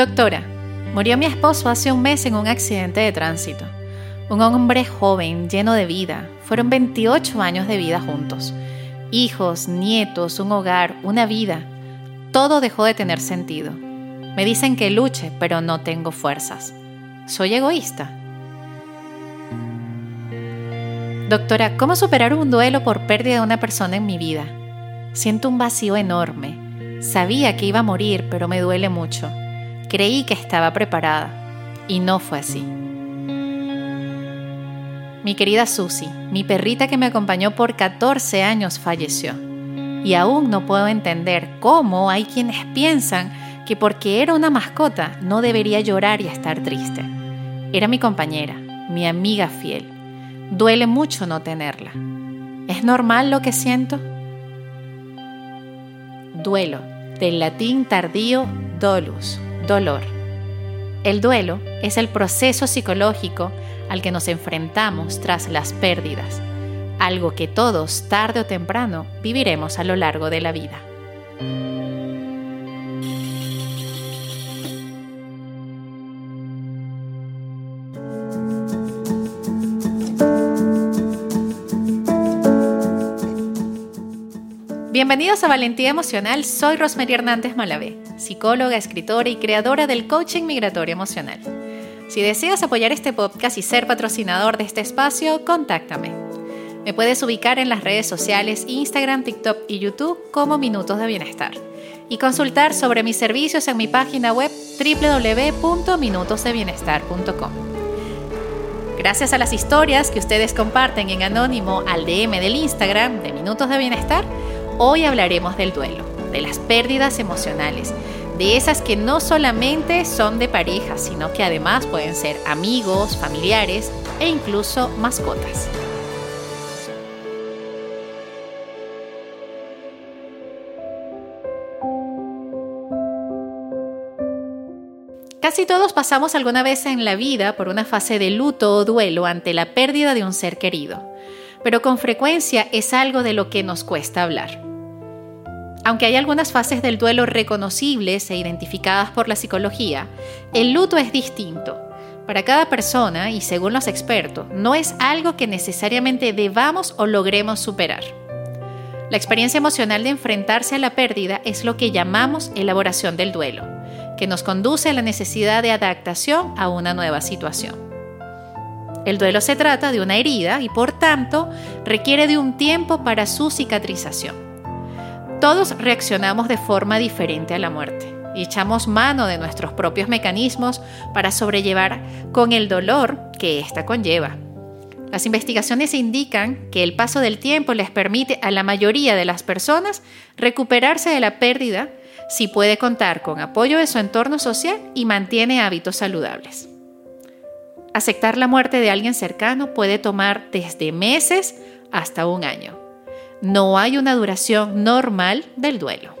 Doctora, murió mi esposo hace un mes en un accidente de tránsito. Un hombre joven, lleno de vida. Fueron 28 años de vida juntos. Hijos, nietos, un hogar, una vida. Todo dejó de tener sentido. Me dicen que luche, pero no tengo fuerzas. ¿Soy egoísta? Doctora, ¿cómo superar un duelo por pérdida de una persona en mi vida? Siento un vacío enorme. Sabía que iba a morir, pero me duele mucho. Creí que estaba preparada y no fue así. Mi querida Susie, mi perrita que me acompañó por 14 años, falleció. Y aún no puedo entender cómo hay quienes piensan que porque era una mascota no debería llorar y estar triste. Era mi compañera, mi amiga fiel. Duele mucho no tenerla. ¿Es normal lo que siento? Duelo, del latín tardío dolus, dolor. El duelo es el proceso psicológico al que nos enfrentamos tras las pérdidas, algo que todos, tarde o temprano, viviremos a lo largo de la vida. Bienvenidos a Valentía Emocional, soy Rosemary Hernández Malavé, psicóloga, escritora y creadora del coaching migratorio emocional. Si deseas apoyar este podcast y ser patrocinador de este espacio, contáctame. Me puedes ubicar en las redes sociales Instagram, TikTok y YouTube como Minutos de Bienestar y consultar sobre mis servicios en mi página web www.minutosdebienestar.com. Gracias a las historias que ustedes comparten en anónimo al DM del Instagram de Minutos de Bienestar, Hoy hablaremos del duelo, de las pérdidas emocionales, de esas que no solamente son de pareja, sino que además pueden ser amigos, familiares e incluso mascotas. Casi todos pasamos alguna vez en la vida por una fase de luto o duelo ante la pérdida de un ser querido, pero con frecuencia es algo de lo que nos cuesta hablar. Aunque hay algunas fases del duelo reconocibles e identificadas por la psicología, el luto es distinto. Para cada persona, y según los expertos, no es algo que necesariamente debamos o logremos superar. La experiencia emocional de enfrentarse a la pérdida es lo que llamamos elaboración del duelo, que nos conduce a la necesidad de adaptación a una nueva situación. El duelo se trata de una herida y por tanto requiere de un tiempo para su cicatrización. Todos reaccionamos de forma diferente a la muerte y echamos mano de nuestros propios mecanismos para sobrellevar con el dolor que ésta conlleva. Las investigaciones indican que el paso del tiempo les permite a la mayoría de las personas recuperarse de la pérdida si puede contar con apoyo de su entorno social y mantiene hábitos saludables. Aceptar la muerte de alguien cercano puede tomar desde meses hasta un año no hay una duración normal del duelo.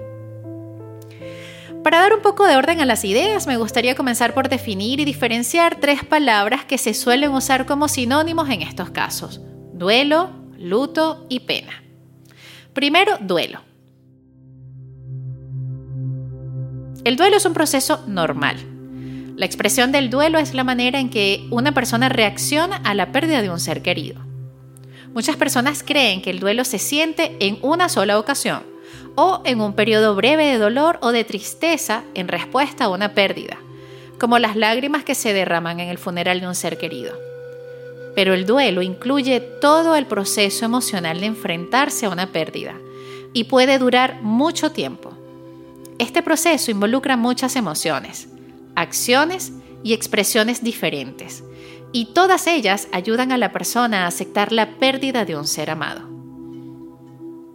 Para dar un poco de orden a las ideas, me gustaría comenzar por definir y diferenciar tres palabras que se suelen usar como sinónimos en estos casos. Duelo, luto y pena. Primero, duelo. El duelo es un proceso normal. La expresión del duelo es la manera en que una persona reacciona a la pérdida de un ser querido. Muchas personas creen que el duelo se siente en una sola ocasión o en un periodo breve de dolor o de tristeza en respuesta a una pérdida, como las lágrimas que se derraman en el funeral de un ser querido. Pero el duelo incluye todo el proceso emocional de enfrentarse a una pérdida y puede durar mucho tiempo. Este proceso involucra muchas emociones, acciones y expresiones diferentes, y todas ellas ayudan a la persona a aceptar la pérdida de un ser amado.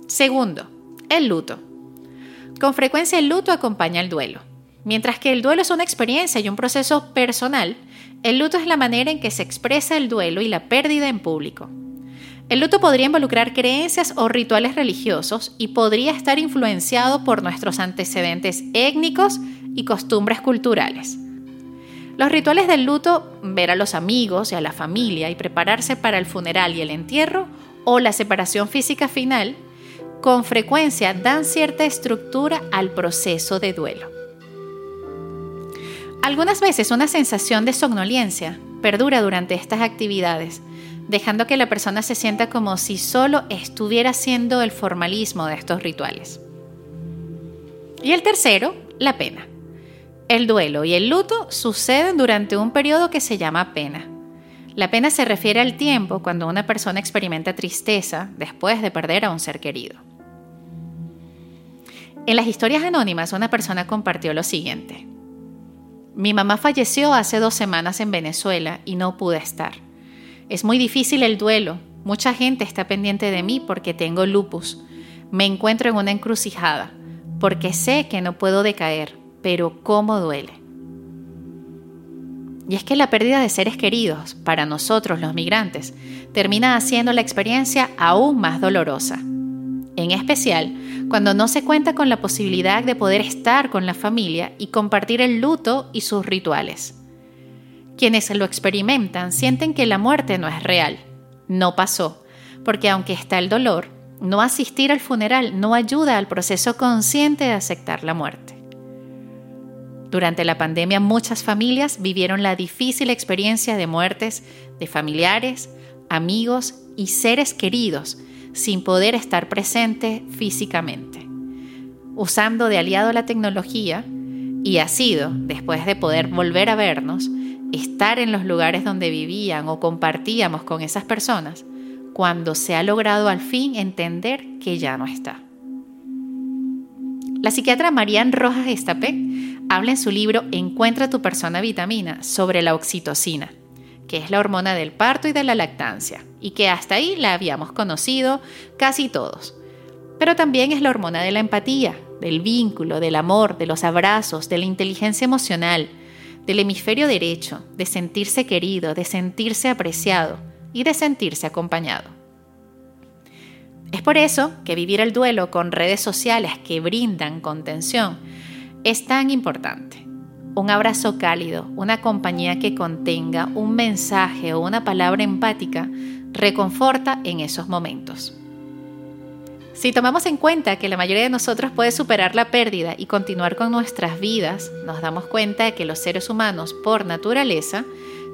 Segundo, el luto. Con frecuencia el luto acompaña el duelo. Mientras que el duelo es una experiencia y un proceso personal, el luto es la manera en que se expresa el duelo y la pérdida en público. El luto podría involucrar creencias o rituales religiosos y podría estar influenciado por nuestros antecedentes étnicos y costumbres culturales. Los rituales del luto, ver a los amigos y a la familia y prepararse para el funeral y el entierro o la separación física final, con frecuencia dan cierta estructura al proceso de duelo. Algunas veces una sensación de somnolencia perdura durante estas actividades, dejando que la persona se sienta como si solo estuviera haciendo el formalismo de estos rituales. Y el tercero, la pena. El duelo y el luto suceden durante un periodo que se llama pena. La pena se refiere al tiempo cuando una persona experimenta tristeza después de perder a un ser querido. En las historias anónimas una persona compartió lo siguiente. Mi mamá falleció hace dos semanas en Venezuela y no pude estar. Es muy difícil el duelo. Mucha gente está pendiente de mí porque tengo lupus. Me encuentro en una encrucijada, porque sé que no puedo decaer, pero cómo duele. Y es que la pérdida de seres queridos, para nosotros los migrantes, termina haciendo la experiencia aún más dolorosa. En especial cuando no se cuenta con la posibilidad de poder estar con la familia y compartir el luto y sus rituales. Quienes lo experimentan sienten que la muerte no es real, no pasó, porque aunque está el dolor, no asistir al funeral no ayuda al proceso consciente de aceptar la muerte. Durante la pandemia muchas familias vivieron la difícil experiencia de muertes de familiares, amigos y seres queridos sin poder estar presente físicamente. Usando de aliado la tecnología, y ha sido, después de poder volver a vernos, estar en los lugares donde vivían o compartíamos con esas personas, cuando se ha logrado al fin entender que ya no está. La psiquiatra Marianne Rojas Estapé habla en su libro Encuentra tu persona vitamina sobre la oxitocina que es la hormona del parto y de la lactancia, y que hasta ahí la habíamos conocido casi todos. Pero también es la hormona de la empatía, del vínculo, del amor, de los abrazos, de la inteligencia emocional, del hemisferio derecho, de sentirse querido, de sentirse apreciado y de sentirse acompañado. Es por eso que vivir el duelo con redes sociales que brindan contención es tan importante un abrazo cálido, una compañía que contenga un mensaje o una palabra empática, reconforta en esos momentos. Si tomamos en cuenta que la mayoría de nosotros puede superar la pérdida y continuar con nuestras vidas, nos damos cuenta de que los seres humanos, por naturaleza,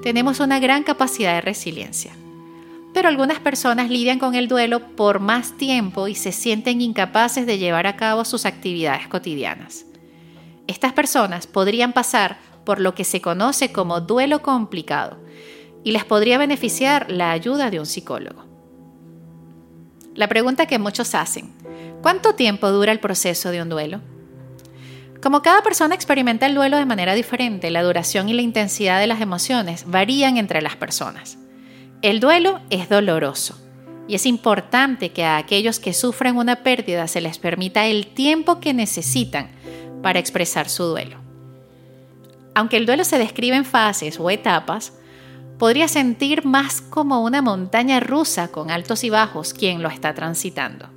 tenemos una gran capacidad de resiliencia. Pero algunas personas lidian con el duelo por más tiempo y se sienten incapaces de llevar a cabo sus actividades cotidianas. Estas personas podrían pasar por lo que se conoce como duelo complicado y les podría beneficiar la ayuda de un psicólogo. La pregunta que muchos hacen, ¿cuánto tiempo dura el proceso de un duelo? Como cada persona experimenta el duelo de manera diferente, la duración y la intensidad de las emociones varían entre las personas. El duelo es doloroso y es importante que a aquellos que sufren una pérdida se les permita el tiempo que necesitan para expresar su duelo. Aunque el duelo se describe en fases o etapas, podría sentir más como una montaña rusa con altos y bajos quien lo está transitando.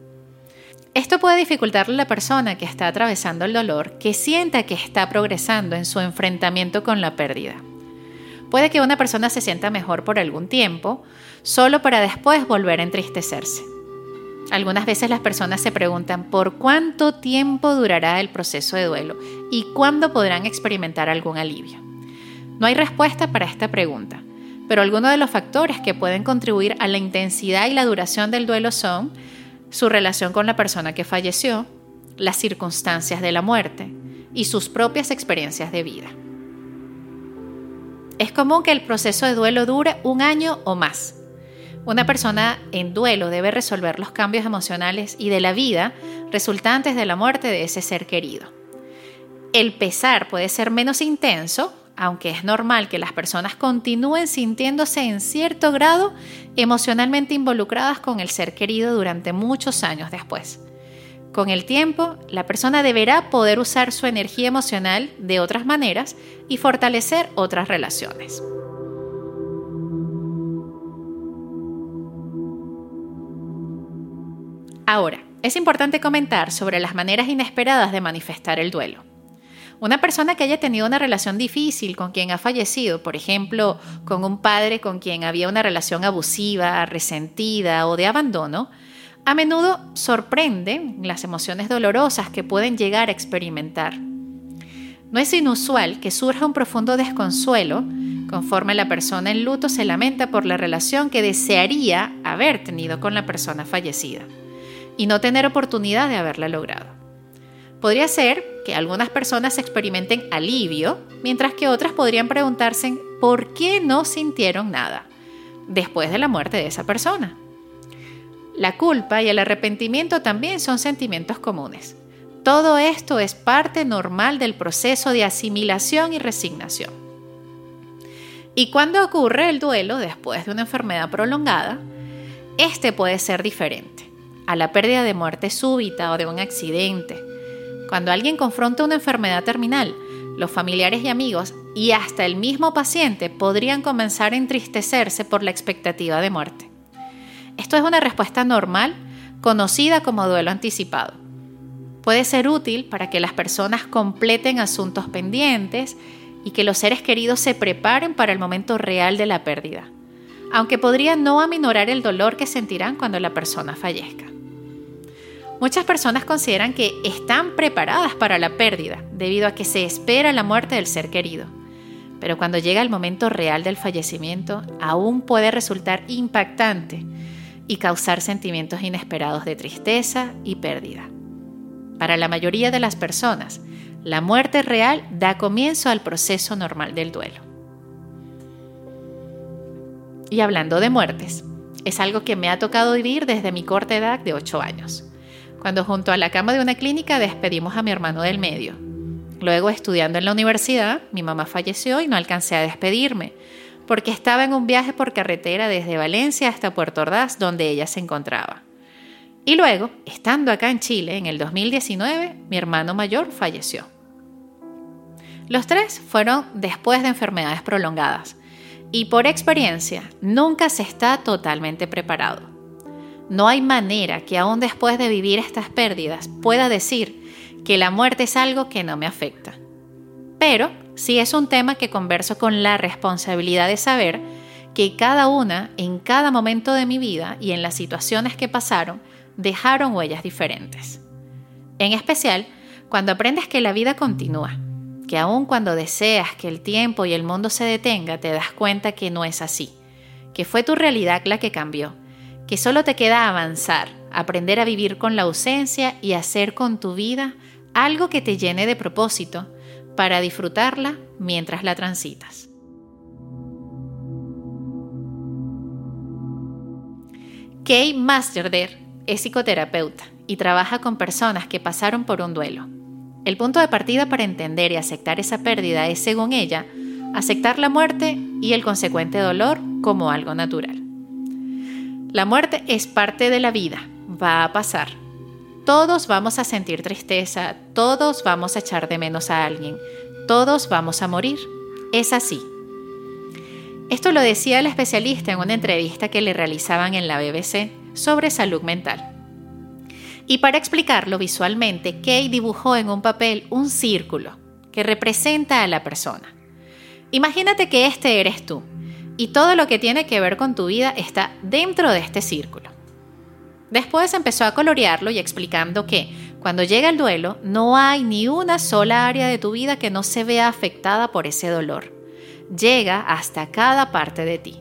Esto puede dificultarle a la persona que está atravesando el dolor que sienta que está progresando en su enfrentamiento con la pérdida. Puede que una persona se sienta mejor por algún tiempo, solo para después volver a entristecerse. Algunas veces las personas se preguntan por cuánto tiempo durará el proceso de duelo y cuándo podrán experimentar algún alivio. No hay respuesta para esta pregunta, pero algunos de los factores que pueden contribuir a la intensidad y la duración del duelo son su relación con la persona que falleció, las circunstancias de la muerte y sus propias experiencias de vida. Es común que el proceso de duelo dure un año o más, una persona en duelo debe resolver los cambios emocionales y de la vida resultantes de la muerte de ese ser querido. El pesar puede ser menos intenso, aunque es normal que las personas continúen sintiéndose en cierto grado emocionalmente involucradas con el ser querido durante muchos años después. Con el tiempo, la persona deberá poder usar su energía emocional de otras maneras y fortalecer otras relaciones. Ahora, es importante comentar sobre las maneras inesperadas de manifestar el duelo. Una persona que haya tenido una relación difícil con quien ha fallecido, por ejemplo, con un padre con quien había una relación abusiva, resentida o de abandono, a menudo sorprende las emociones dolorosas que pueden llegar a experimentar. No es inusual que surja un profundo desconsuelo conforme la persona en luto se lamenta por la relación que desearía haber tenido con la persona fallecida y no tener oportunidad de haberla logrado. Podría ser que algunas personas experimenten alivio, mientras que otras podrían preguntarse por qué no sintieron nada después de la muerte de esa persona. La culpa y el arrepentimiento también son sentimientos comunes. Todo esto es parte normal del proceso de asimilación y resignación. Y cuando ocurre el duelo después de una enfermedad prolongada, este puede ser diferente a la pérdida de muerte súbita o de un accidente. Cuando alguien confronta una enfermedad terminal, los familiares y amigos y hasta el mismo paciente podrían comenzar a entristecerse por la expectativa de muerte. Esto es una respuesta normal conocida como duelo anticipado puede ser útil para que las personas completen asuntos pendientes y que los seres queridos se preparen para el momento real de la pérdida, aunque podría no aminorar el dolor que sentirán cuando la persona fallezca. Muchas personas consideran que están preparadas para la pérdida debido a que se espera la muerte del ser querido, pero cuando llega el momento real del fallecimiento aún puede resultar impactante y causar sentimientos inesperados de tristeza y pérdida. Para la mayoría de las personas, la muerte real da comienzo al proceso normal del duelo. Y hablando de muertes, es algo que me ha tocado vivir desde mi corta edad de 8 años, cuando junto a la cama de una clínica despedimos a mi hermano del medio. Luego, estudiando en la universidad, mi mamá falleció y no alcancé a despedirme, porque estaba en un viaje por carretera desde Valencia hasta Puerto Ordaz, donde ella se encontraba. Y luego, estando acá en Chile en el 2019, mi hermano mayor falleció. Los tres fueron después de enfermedades prolongadas y por experiencia nunca se está totalmente preparado. No hay manera que aún después de vivir estas pérdidas pueda decir que la muerte es algo que no me afecta. Pero sí es un tema que converso con la responsabilidad de saber que cada una, en cada momento de mi vida y en las situaciones que pasaron, dejaron huellas diferentes. En especial, cuando aprendes que la vida continúa, que aun cuando deseas que el tiempo y el mundo se detenga, te das cuenta que no es así, que fue tu realidad la que cambió, que solo te queda avanzar, aprender a vivir con la ausencia y hacer con tu vida algo que te llene de propósito para disfrutarla mientras la transitas. Kay Masterder es psicoterapeuta y trabaja con personas que pasaron por un duelo. El punto de partida para entender y aceptar esa pérdida es, según ella, aceptar la muerte y el consecuente dolor como algo natural. La muerte es parte de la vida, va a pasar. Todos vamos a sentir tristeza, todos vamos a echar de menos a alguien, todos vamos a morir. Es así. Esto lo decía el especialista en una entrevista que le realizaban en la BBC sobre salud mental. Y para explicarlo visualmente, Kay dibujó en un papel un círculo que representa a la persona. Imagínate que este eres tú y todo lo que tiene que ver con tu vida está dentro de este círculo. Después empezó a colorearlo y explicando que cuando llega el duelo no hay ni una sola área de tu vida que no se vea afectada por ese dolor. Llega hasta cada parte de ti.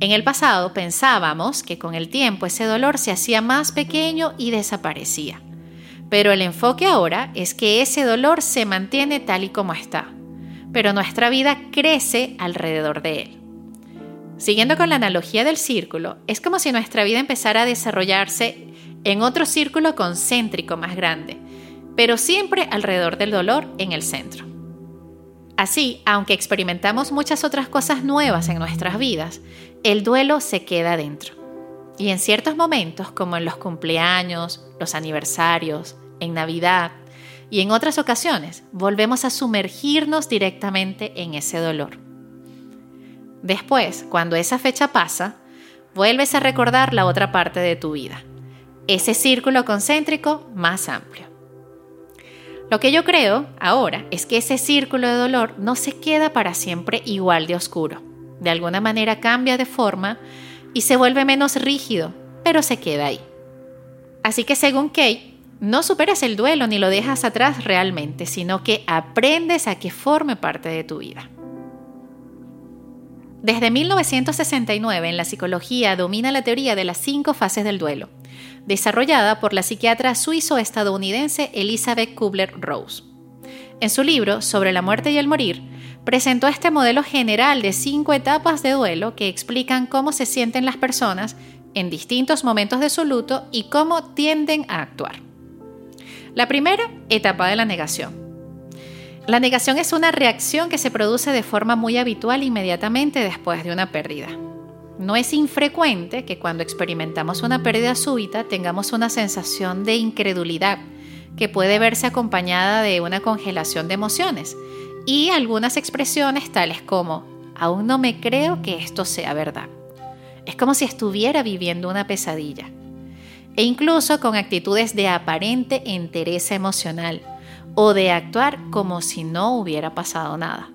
En el pasado pensábamos que con el tiempo ese dolor se hacía más pequeño y desaparecía. Pero el enfoque ahora es que ese dolor se mantiene tal y como está, pero nuestra vida crece alrededor de él. Siguiendo con la analogía del círculo, es como si nuestra vida empezara a desarrollarse en otro círculo concéntrico más grande, pero siempre alrededor del dolor en el centro. Así, aunque experimentamos muchas otras cosas nuevas en nuestras vidas, el duelo se queda dentro. Y en ciertos momentos, como en los cumpleaños, los aniversarios, en Navidad y en otras ocasiones, volvemos a sumergirnos directamente en ese dolor. Después, cuando esa fecha pasa, vuelves a recordar la otra parte de tu vida, ese círculo concéntrico más amplio. Lo que yo creo ahora es que ese círculo de dolor no se queda para siempre igual de oscuro. De alguna manera cambia de forma y se vuelve menos rígido, pero se queda ahí. Así que según Kay, no superas el duelo ni lo dejas atrás realmente, sino que aprendes a que forme parte de tu vida. Desde 1969 en la psicología domina la teoría de las cinco fases del duelo, desarrollada por la psiquiatra suizo-estadounidense Elizabeth Kubler-Rose. En su libro Sobre la muerte y el morir, presentó este modelo general de cinco etapas de duelo que explican cómo se sienten las personas en distintos momentos de su luto y cómo tienden a actuar. La primera etapa de la negación la negación es una reacción que se produce de forma muy habitual inmediatamente después de una pérdida. No es infrecuente que cuando experimentamos una pérdida súbita tengamos una sensación de incredulidad que puede verse acompañada de una congelación de emociones y algunas expresiones tales como aún no me creo que esto sea verdad. Es como si estuviera viviendo una pesadilla. E incluso con actitudes de aparente entereza emocional o de actuar como si no hubiera pasado nada.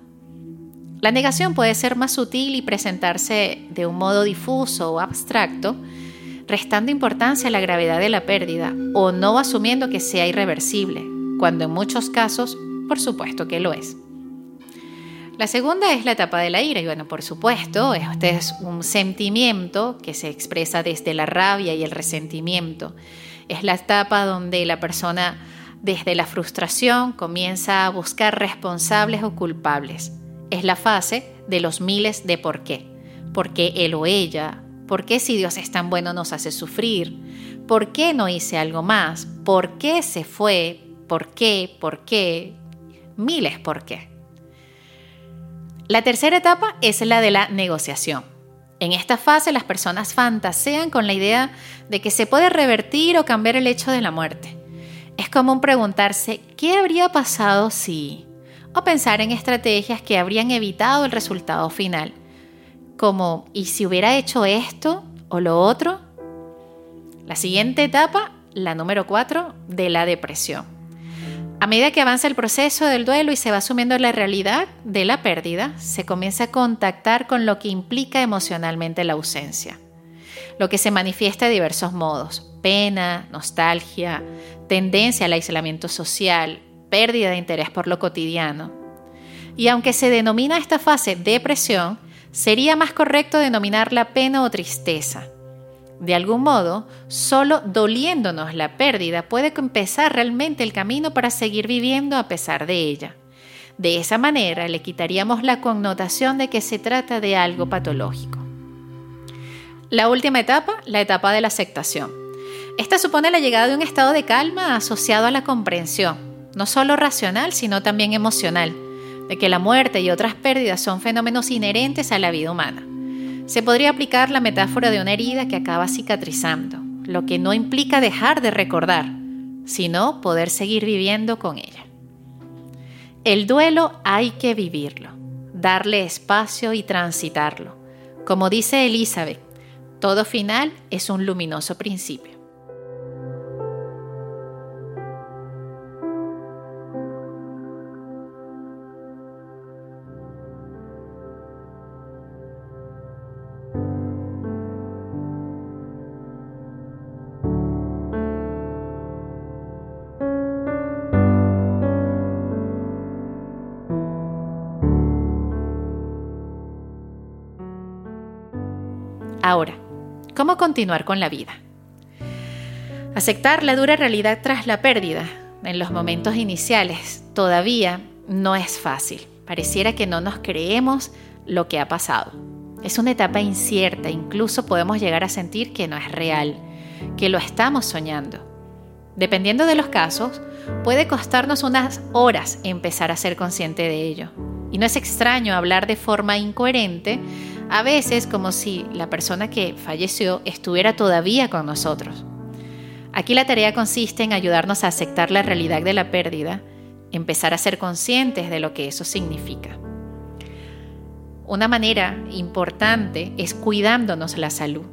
La negación puede ser más sutil y presentarse de un modo difuso o abstracto, restando importancia a la gravedad de la pérdida o no asumiendo que sea irreversible, cuando en muchos casos, por supuesto que lo es. La segunda es la etapa de la ira y bueno, por supuesto, este es un sentimiento que se expresa desde la rabia y el resentimiento. Es la etapa donde la persona desde la frustración comienza a buscar responsables o culpables. Es la fase de los miles de por qué. ¿Por qué él o ella? ¿Por qué si Dios es tan bueno nos hace sufrir? ¿Por qué no hice algo más? ¿Por qué se fue? ¿Por qué? ¿Por qué? Miles por qué. La tercera etapa es la de la negociación. En esta fase las personas fantasean con la idea de que se puede revertir o cambiar el hecho de la muerte. Es común preguntarse qué habría pasado si, o pensar en estrategias que habrían evitado el resultado final, como ¿y si hubiera hecho esto o lo otro? La siguiente etapa, la número 4, de la depresión. A medida que avanza el proceso del duelo y se va asumiendo la realidad de la pérdida, se comienza a contactar con lo que implica emocionalmente la ausencia, lo que se manifiesta de diversos modos, pena, nostalgia, tendencia al aislamiento social, pérdida de interés por lo cotidiano. Y aunque se denomina esta fase depresión, sería más correcto denominarla pena o tristeza. De algún modo, solo doliéndonos la pérdida puede empezar realmente el camino para seguir viviendo a pesar de ella. De esa manera le quitaríamos la connotación de que se trata de algo patológico. La última etapa, la etapa de la aceptación. Esta supone la llegada de un estado de calma asociado a la comprensión, no solo racional, sino también emocional, de que la muerte y otras pérdidas son fenómenos inherentes a la vida humana. Se podría aplicar la metáfora de una herida que acaba cicatrizando, lo que no implica dejar de recordar, sino poder seguir viviendo con ella. El duelo hay que vivirlo, darle espacio y transitarlo. Como dice Elizabeth, todo final es un luminoso principio. Ahora, ¿cómo continuar con la vida? Aceptar la dura realidad tras la pérdida en los momentos iniciales todavía no es fácil. Pareciera que no nos creemos lo que ha pasado. Es una etapa incierta, incluso podemos llegar a sentir que no es real, que lo estamos soñando. Dependiendo de los casos, puede costarnos unas horas empezar a ser consciente de ello. Y no es extraño hablar de forma incoherente a veces como si la persona que falleció estuviera todavía con nosotros. Aquí la tarea consiste en ayudarnos a aceptar la realidad de la pérdida, empezar a ser conscientes de lo que eso significa. Una manera importante es cuidándonos la salud.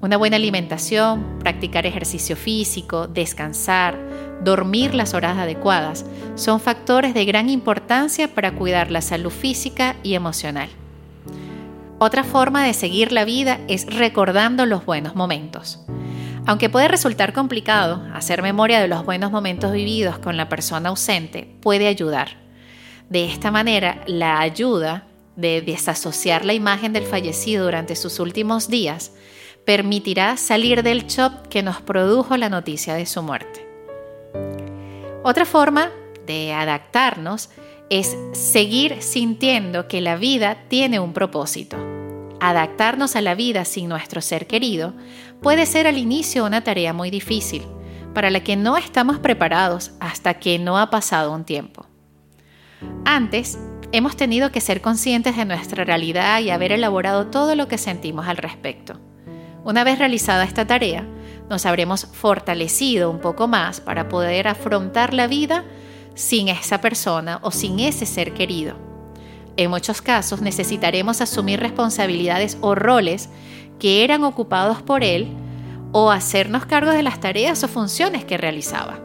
Una buena alimentación, practicar ejercicio físico, descansar, dormir las horas adecuadas son factores de gran importancia para cuidar la salud física y emocional. Otra forma de seguir la vida es recordando los buenos momentos. Aunque puede resultar complicado, hacer memoria de los buenos momentos vividos con la persona ausente puede ayudar. De esta manera, la ayuda de desasociar la imagen del fallecido durante sus últimos días permitirá salir del shock que nos produjo la noticia de su muerte. Otra forma de adaptarnos es seguir sintiendo que la vida tiene un propósito. Adaptarnos a la vida sin nuestro ser querido puede ser al inicio una tarea muy difícil, para la que no estamos preparados hasta que no ha pasado un tiempo. Antes, hemos tenido que ser conscientes de nuestra realidad y haber elaborado todo lo que sentimos al respecto. Una vez realizada esta tarea, nos habremos fortalecido un poco más para poder afrontar la vida sin esa persona o sin ese ser querido. En muchos casos necesitaremos asumir responsabilidades o roles que eran ocupados por él o hacernos cargo de las tareas o funciones que realizaba.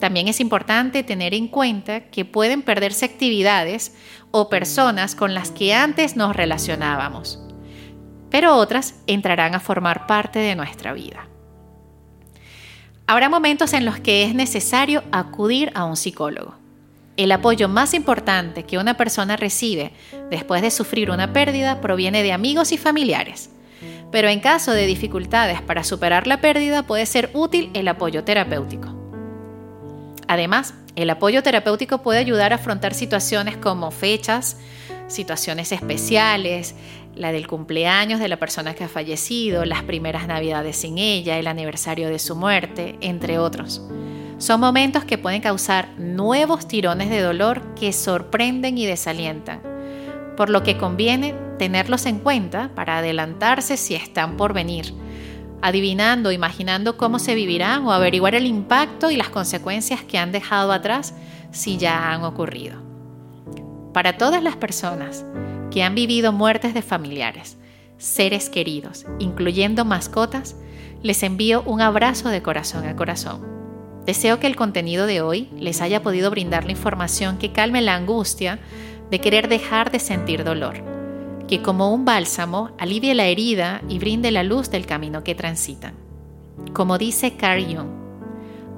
También es importante tener en cuenta que pueden perderse actividades o personas con las que antes nos relacionábamos pero otras entrarán a formar parte de nuestra vida. Habrá momentos en los que es necesario acudir a un psicólogo. El apoyo más importante que una persona recibe después de sufrir una pérdida proviene de amigos y familiares. Pero en caso de dificultades para superar la pérdida puede ser útil el apoyo terapéutico. Además, el apoyo terapéutico puede ayudar a afrontar situaciones como fechas, situaciones especiales, la del cumpleaños de la persona que ha fallecido, las primeras navidades sin ella, el aniversario de su muerte, entre otros. Son momentos que pueden causar nuevos tirones de dolor que sorprenden y desalientan, por lo que conviene tenerlos en cuenta para adelantarse si están por venir, adivinando, imaginando cómo se vivirán o averiguar el impacto y las consecuencias que han dejado atrás si ya han ocurrido. Para todas las personas, que han vivido muertes de familiares, seres queridos, incluyendo mascotas, les envío un abrazo de corazón a corazón. Deseo que el contenido de hoy les haya podido brindar la información que calme la angustia de querer dejar de sentir dolor, que como un bálsamo alivie la herida y brinde la luz del camino que transitan. Como dice Carl Jung,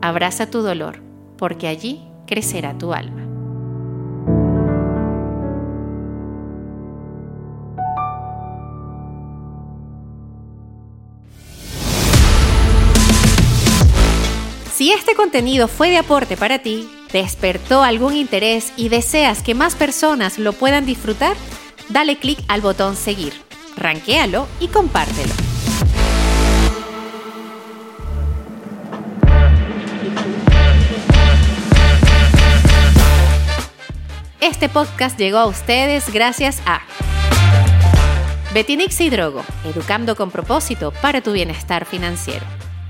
abraza tu dolor, porque allí crecerá tu alma. Si este contenido fue de aporte para ti, despertó algún interés y deseas que más personas lo puedan disfrutar, dale clic al botón seguir, ranquéalo y compártelo. Este podcast llegó a ustedes gracias a Betinix y Drogo, educando con propósito para tu bienestar financiero